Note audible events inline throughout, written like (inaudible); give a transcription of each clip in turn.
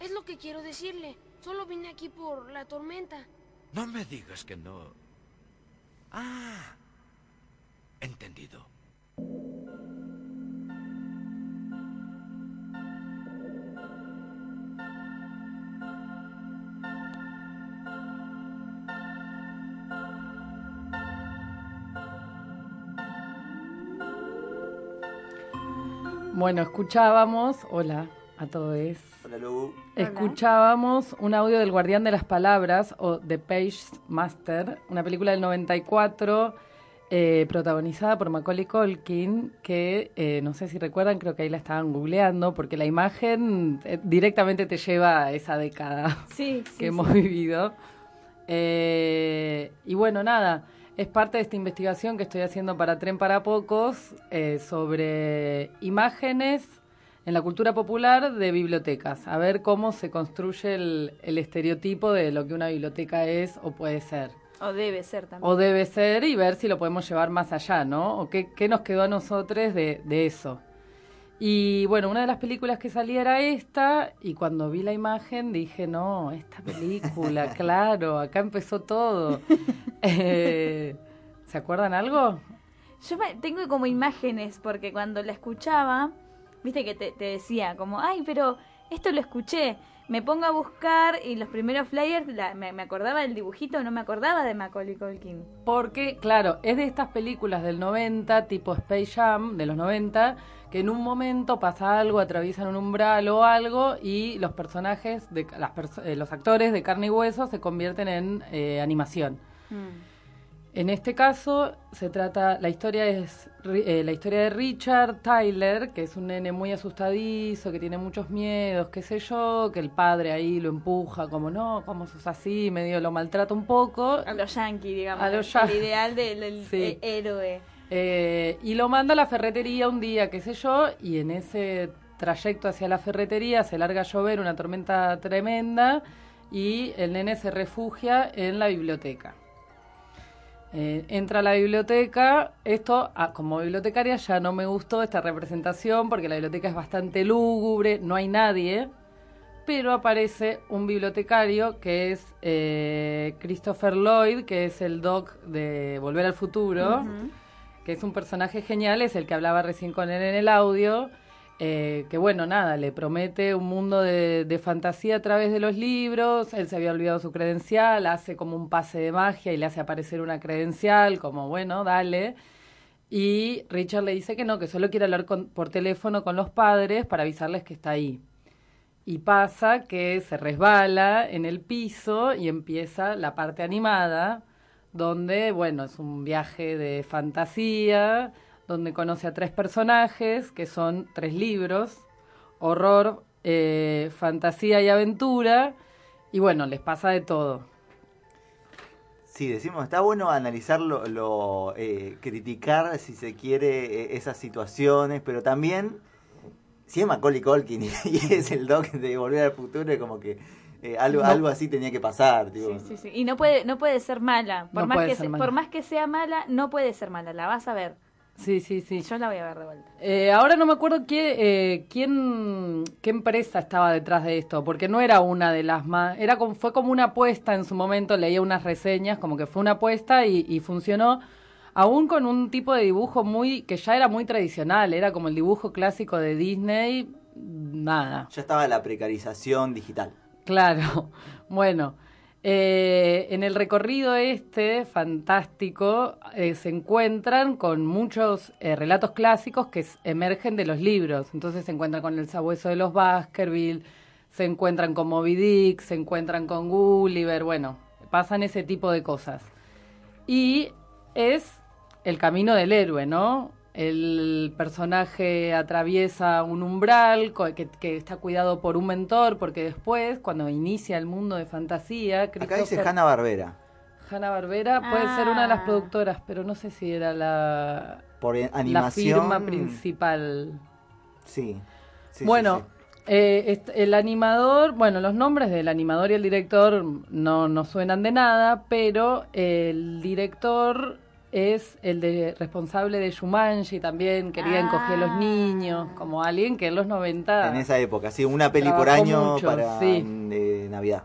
Es lo que quiero decirle. Solo vine aquí por la tormenta. No me digas que no. Ah, entendido. Bueno, escuchábamos, hola a todos. Hola, Lu. Escuchábamos un audio del Guardián de las Palabras o The Page Master, una película del 94 eh, protagonizada por Macaulay Culkin, que eh, no sé si recuerdan, creo que ahí la estaban googleando, porque la imagen eh, directamente te lleva a esa década Sí, (laughs) sí, que hemos vivido. Eh, y bueno, nada, es parte de esta investigación que estoy haciendo para Tren para Pocos eh, sobre imágenes en la cultura popular de bibliotecas, a ver cómo se construye el, el estereotipo de lo que una biblioteca es o puede ser. O debe ser también. O debe ser y ver si lo podemos llevar más allá, ¿no? O qué, qué nos quedó a nosotros de, de eso. Y bueno, una de las películas que salía era esta, y cuando vi la imagen dije, no, esta película, (laughs) claro, acá empezó todo. (laughs) Eh, ¿Se acuerdan algo? Yo me- tengo como imágenes, porque cuando la escuchaba, viste que te, te decía como, ay, pero esto lo escuché. Me pongo a buscar y los primeros flyers la- me, me acordaba del dibujito, no me acordaba de Macaulay Culkin. Porque, claro, es de estas películas del 90, tipo Space Jam, de los 90, que en un momento pasa algo, atraviesan un umbral o algo, y los personajes, de, las perso- eh, los actores de carne y hueso se convierten en eh, animación. En este caso se trata, la historia es eh, la historia de Richard Tyler, que es un nene muy asustadizo, que tiene muchos miedos, qué sé yo, que el padre ahí lo empuja como no, ¿cómo sos así? Medio lo maltrata un poco. A los yankees, digamos. A los el yankees. ideal del del, Sí. eh, héroe. Eh, y lo manda a la ferretería un día, qué sé yo, y en ese trayecto hacia la ferretería se larga a llover, una tormenta tremenda, y el nene se refugia en la biblioteca. Eh, entra a la biblioteca, esto ah, como bibliotecaria ya no me gustó esta representación porque la biblioteca es bastante lúgubre, no hay nadie, pero aparece un bibliotecario que es eh, Christopher Lloyd, que es el doc de Volver al Futuro que es un personaje genial, es el que hablaba recién con él en el audio, eh, que bueno, nada, le promete un mundo de, fantasía a través de los libros, él se había olvidado su credencial, hace como un pase de magia y le hace aparecer una credencial, como bueno, dale. Y Richard le dice que no, que solo quiere hablar con- por teléfono con los padres para avisarles que está ahí. Y pasa que se resbala en el piso y empieza la parte animada, donde, bueno, es un viaje de fantasía, donde conoce a tres personajes, que son tres libros, horror, eh, fantasía y aventura, y bueno, les pasa de todo. Sí, decimos, está bueno analizar lo, lo, eh, criticar, si se quiere, eh, esas situaciones, pero también, si es Macaulay Culkin (laughs) y, y es el doc de Volver al Futuro, es como que eh, algo, No. algo así tenía que pasar. Sí, sí, sí. Y no puede, no puede ser mala. Por, No más puede que ser se- mala. por más que sea mala, no puede ser mala. La vas a ver. Sí, sí, sí. Yo la voy a ver de vuelta. Eh, ahora no me acuerdo qué, eh, quién, qué empresa estaba detrás de esto, porque no era una de las más, era como, fue como una apuesta en su momento, leía unas reseñas, como que fue una apuesta y, y funcionó, aún con un tipo de dibujo muy, que ya era muy tradicional, era como el dibujo clásico de Disney, nada. Ya estaba la precarización digital. Claro, (laughs) bueno, eh, en el recorrido este fantástico eh, se encuentran con muchos eh, relatos clásicos que emergen de los libros. Entonces se encuentran con el sabueso de los Baskerville, se encuentran con Moby Dick, se encuentran con Gulliver, bueno, pasan ese tipo de cosas. Y es el camino del héroe, ¿no? El personaje atraviesa un umbral que, que está cuidado por un mentor, porque después, cuando inicia el mundo de fantasía, Acá dice Hanna Barbera. Hanna Barbera puede ser una de las Ah. productoras, pero no sé si era la, Por eh, la animación. firma principal. Sí. bueno, sí. eh, el animador, bueno, los nombres del animador y el director no, no suenan de nada, pero el director es el de responsable de Shumanji también, quería encoger a los Ah. niños, como alguien que en los 90... En esa época, sí, una peli por año mucho, para sí. eh, Navidad.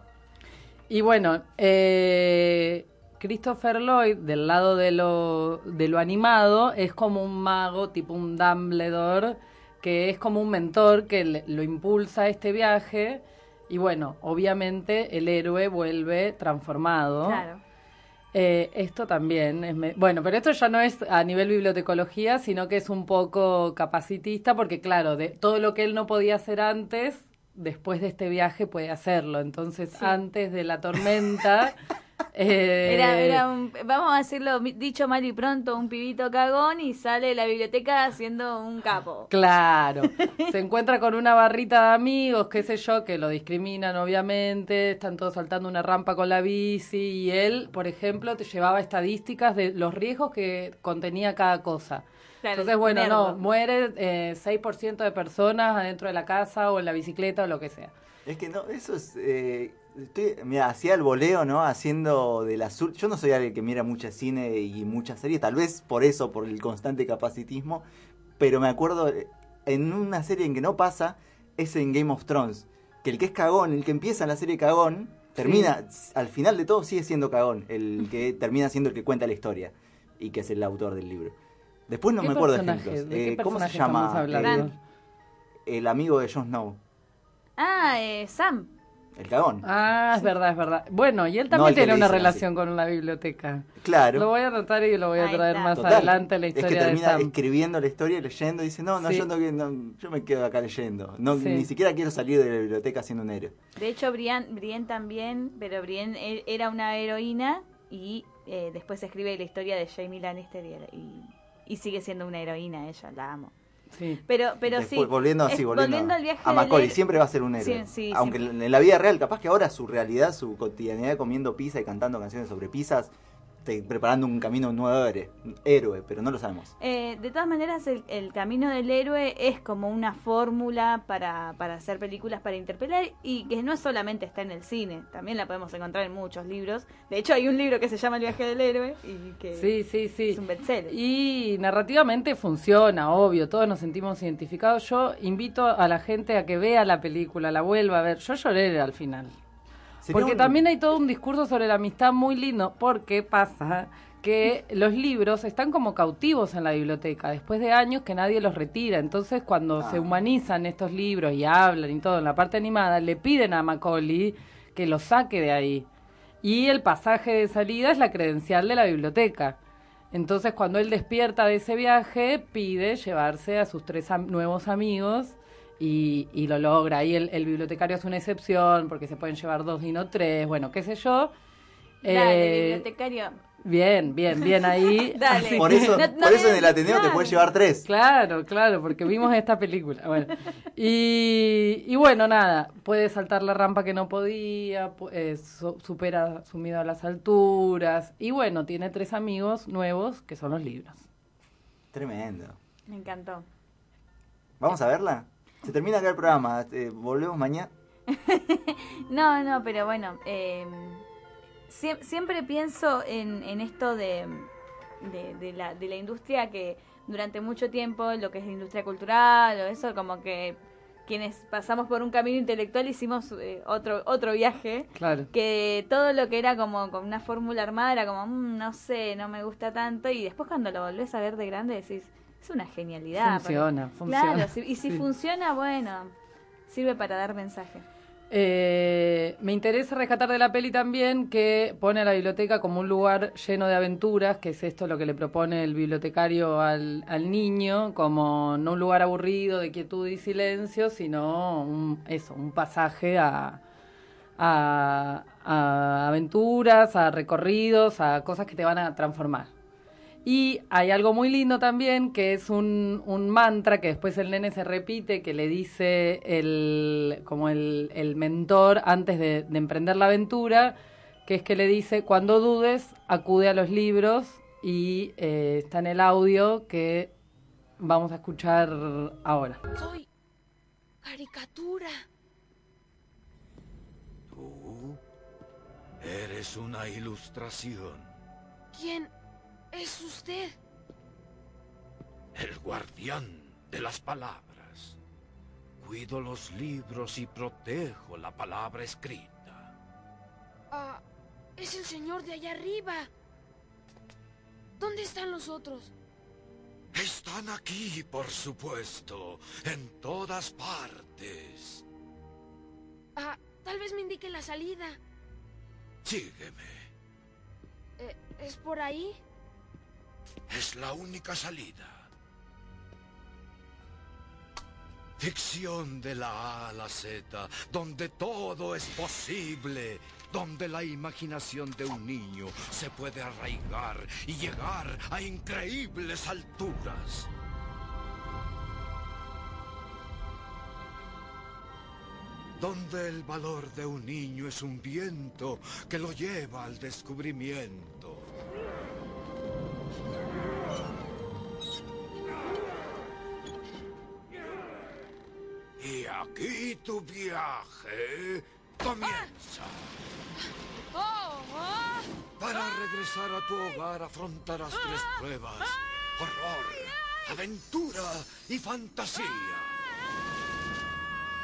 Y bueno, eh, Christopher Lloyd, del lado de lo, de lo animado, es como un mago, tipo un Dumbledore, que es como un mentor que le- lo impulsa a este viaje. Y bueno, obviamente el héroe vuelve transformado. Claro. Eh, esto también es... me- Bueno, pero esto ya no es a nivel bibliotecología, sino que es un poco capacitista, porque claro, de todo lo que él no podía hacer antes, después de este viaje puede hacerlo. Entonces, Sí. antes de la tormenta... (laughs) eh, Era, era un, vamos a decirlo dicho mal y pronto, un pibito cagón y sale de la biblioteca siendo un capo. Claro, se encuentra con una barrita de amigos, qué sé yo, que lo discriminan obviamente, están todos saltando una rampa con la bici y él, por ejemplo, te llevaba estadísticas de los riesgos que contenía cada cosa. Claro, Entonces, bueno, no, muere eh, 6% de personas adentro de la casa o en la bicicleta o lo que sea. Es que no, eso es. Eh, estoy, mira, hacía el voleo, ¿no? Haciendo del azul. Yo no soy alguien que mira mucha cine y muchas series, tal vez por eso, por el constante capacitismo. Pero me acuerdo eh, en una serie en que no pasa, es en Game of Thrones. Que el que es cagón, el que empieza en la serie cagón, termina, al final de todo sigue siendo cagón. El que (laughs) termina siendo el que cuenta la historia y que es el autor del libro. Después no ¿Qué me acuerdo de ejemplos. ¿De qué Eh, ¿Cómo se llama? el amigo de Jon Snow. Ah, eh, Sam. El cagón. Ah, es verdad, es verdad. Bueno, y él No también que tiene una relación con la biblioteca. Claro. Lo voy a anotar y lo voy a traer más Total. adelante la Es que historia de termina Sam. escribiendo la historia y leyendo y dice, no, no, Sí. yo, no, no, yo me quedo acá leyendo. No, Sí. Ni siquiera quiero salir de la biblioteca siendo un héroe. De hecho, Brienne, Brienne también, pero Brienne e- era una heroína y eh, después escribe la historia de Jamie Lannister y, y, y sigue siendo una heroína ella, la amo. Sí. Pero, pero Después, sí. Volviendo así, volviendo, al viaje a Macaulay, siempre va a ser un héroe. Sí, sí, Aunque siempre. en la vida real, capaz que ahora su realidad, su cotidianidad comiendo pizza y cantando canciones sobre pizzas, te- preparando un camino un nuevo héroe, héroe, pero no lo sabemos. Eh, de todas maneras, el, el camino del héroe es como una fórmula para, para hacer películas, para interpelar, y que no solamente está en el cine, también la podemos encontrar en muchos libros. De hecho, hay un libro que se llama El viaje del héroe y que Sí, sí, sí. es un bestseller. Y narrativamente funciona, obvio, todos nos sentimos identificados. Yo invito a la gente a que vea la película, la vuelva a ver. Yo lloré al final. Porque un- también hay todo un discurso sobre la amistad muy lindo, porque pasa que los libros están como cautivos en la biblioteca, después de años que nadie los retira. Entonces, cuando Ah. se humanizan estos libros y hablan y todo en la parte animada, le piden a Macaulay que los saque de ahí. Y el pasaje de salida es la credencial de la biblioteca. Entonces, cuando él despierta de ese viaje, pide llevarse a sus tres am- nuevos amigos y, y lo logra. Ahí el, el bibliotecario es una excepción porque se pueden llevar dos y no tres, bueno, qué sé yo. Dale, Eh, bibliotecario. bien, bien, bien ahí. (laughs) Dale. Por eso, No- no por eso en el Ateneo te puedes llevar tres. Claro, claro, porque vimos esta película. Bueno, y, y bueno, nada, puede saltar la rampa que no podía, eh, su- supera su miedo a las alturas. Y bueno, tiene tres amigos nuevos que son los libros. Tremendo. Me encantó. ¿Vamos a verla? Se termina acá el programa. eh, volvemos mañana. (laughs) No, no, pero bueno, eh, sie- siempre pienso en, en esto de, de, de la, de la industria que durante mucho tiempo, lo que es la industria cultural o eso, como que quienes pasamos por un camino intelectual hicimos eh, otro, otro viaje, Claro. que todo lo que era como con una fórmula armada era como, "Mm, no sé, no me gusta tanto, y después cuando lo volvés a ver de grande decís, es una genialidad. Funciona, porque- funciona. Claro, si- y si Sí. funciona, bueno, sirve para dar mensaje. Eh, me interesa rescatar de la peli también que pone a la biblioteca como un lugar lleno de aventuras, que es esto lo que le propone el bibliotecario al, al niño, como no un lugar aburrido de quietud y silencio, sino un, eso, un pasaje a, a, a aventuras, a recorridos, a cosas que te van a transformar. Y hay algo muy lindo también, que es un, un mantra que después el nene se repite, que le dice el, como el, el mentor antes de, de emprender la aventura, que es que le dice, cuando dudes, acude a los libros y eh, está en el audio que vamos a escuchar ahora. Soy caricatura. Tú eres una ilustración. ¿Quién es usted. El guardián de las palabras. Cuido los libros y protejo la palabra escrita. Ah, es el señor de allá arriba. ¿Dónde están los otros? Están aquí, por supuesto, en todas partes. Ah, tal vez me indique la salida. Sígueme. Eh, ¿Es por ahí? Es la única salida. Ficción de la A a la Z, donde todo es posible, donde la imaginación de un niño se puede arraigar y llegar a increíbles alturas. Donde el valor de un niño es un viento que lo lleva al descubrimiento. Y aquí tu viaje comienza. ¡Oh! oh. Para regresar a tu hogar afrontarás tres pruebas. Horror, aventura y fantasía.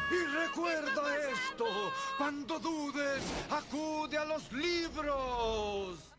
Y recuerda esto, cuando dudes, acude a los libros.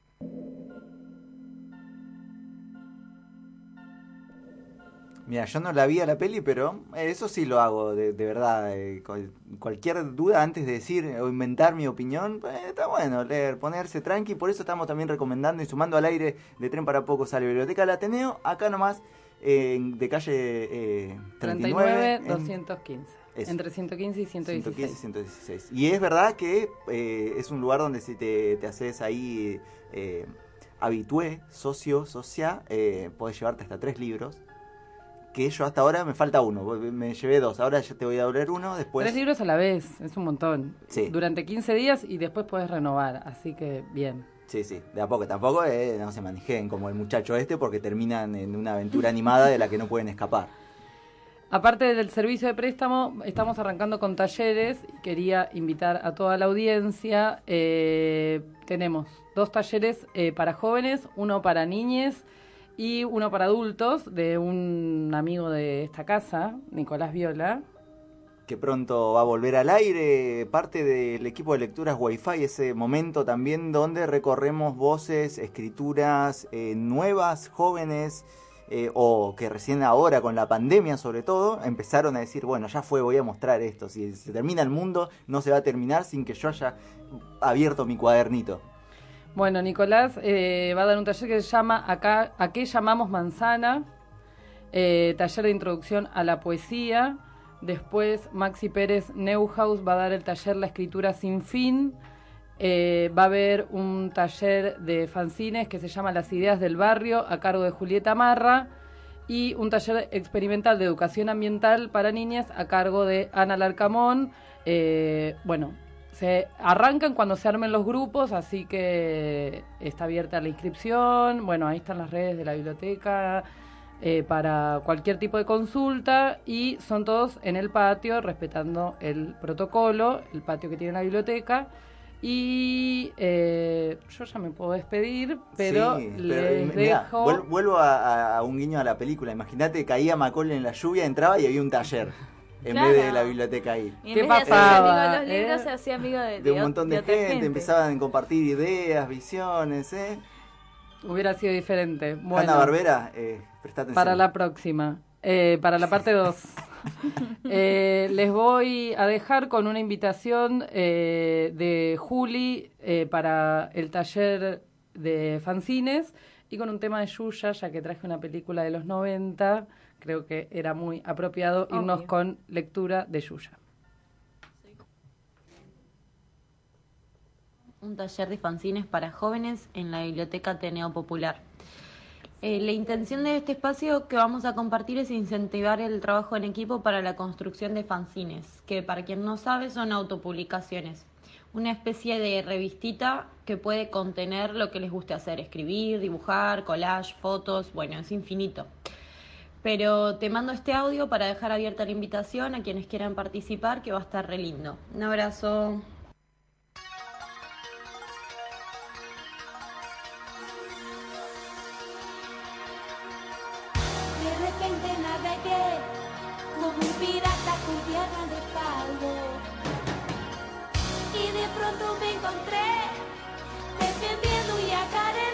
Mira, yo no la vi a la peli, pero eso sí lo hago, de, de verdad. eh, cual- cualquier duda antes de decir o inventar mi opinión, eh, está bueno leer, ponerse tranqui. Por eso estamos también recomendando y sumando al aire de Tren para Pocos a la Biblioteca del Ateneo, acá nomás, eh, de calle eh, 39. 39, en 215. Eso. Entre 115 y 116. 115 y 116. Y es verdad que eh, es un lugar donde si te, te haces ahí eh, habitué, socio, socia, eh, podés llevarte hasta tres libros. Que yo hasta ahora me falta uno, me llevé dos, ahora ya te voy a doler uno, después... Tres libros a la vez, es un montón. Sí. Durante 15 días y después puedes renovar, así que bien. Sí, sí, de a poco, tampoco eh, no se manejen como el muchacho este porque terminan en una aventura animada de la que no pueden escapar. Aparte del servicio de préstamo, estamos arrancando con talleres quería invitar a toda la audiencia. eh, tenemos dos talleres eh, para jóvenes, uno para niñes y uno para adultos de un amigo de esta casa, Nicolás Viola. que pronto va a volver al aire, parte del equipo de lecturas Wi-Fi, ese momento también donde recorremos voces, escrituras eh, nuevas, jóvenes, eh, o que recién ahora con la pandemia sobre todo, empezaron a decir, bueno, ya fue, voy a mostrar esto, si se termina el mundo, no se va a terminar sin que yo haya abierto mi cuadernito. Bueno, Nicolás eh, va a dar un taller que se llama Acá, ¿A qué llamamos manzana? Eh, taller de introducción a la poesía. Después Maxi Pérez Neuhaus va a dar el taller La escritura sin fin. Eh, va a haber un taller de fanzines que se llama Las ideas del barrio a cargo de Julieta Marra y un taller experimental de educación ambiental para niñas a cargo de Ana Larcamón. Bueno, se arrancan cuando se armen los grupos, así que está abierta la inscripción. Bueno, ahí están las redes de la biblioteca eh, para cualquier tipo de consulta y son todos en el patio, respetando el protocolo, el patio que tiene la biblioteca. Y eh, yo ya me puedo despedir, pero Sí, les eh, mirá, dejo. vuel- vuelvo a, a un guiño a la película, imagínate, caía Macaulay en la lluvia, entraba y había un taller, en Claro. vez de la biblioteca ahí. Y en ¿Qué vez de hacerse pasaba, amigo de los libros, eh? se hacía amigo de, de un montón de, gente, empezaban a compartir ideas, visiones, ¿eh? Hubiera sido diferente. Bueno, Hanna Barbera, eh, presta atención. para la próxima. Eh, para la parte 2. (laughs) (laughs) les voy a dejar con una invitación eh, de Juli eh, para el taller de fanzines y con un tema de Yuya, ya que traje una película de los 90. Creo que era muy apropiado irnos con lectura de Yuya. un taller de fanzines para jóvenes en la Biblioteca Ateneo Popular. Eh, la intención de este espacio que vamos a compartir es incentivar el trabajo en equipo para la construcción de fanzines, que para quien no sabe son autopublicaciones, una especie de revistita que puede contener lo que les guste hacer, escribir, dibujar, collage, fotos, bueno, es infinito. Pero te mando este audio para dejar abierta la invitación a quienes quieran participar, que va a estar re lindo. Un abrazo. Y de pronto me encontré defendiendo un yacaré.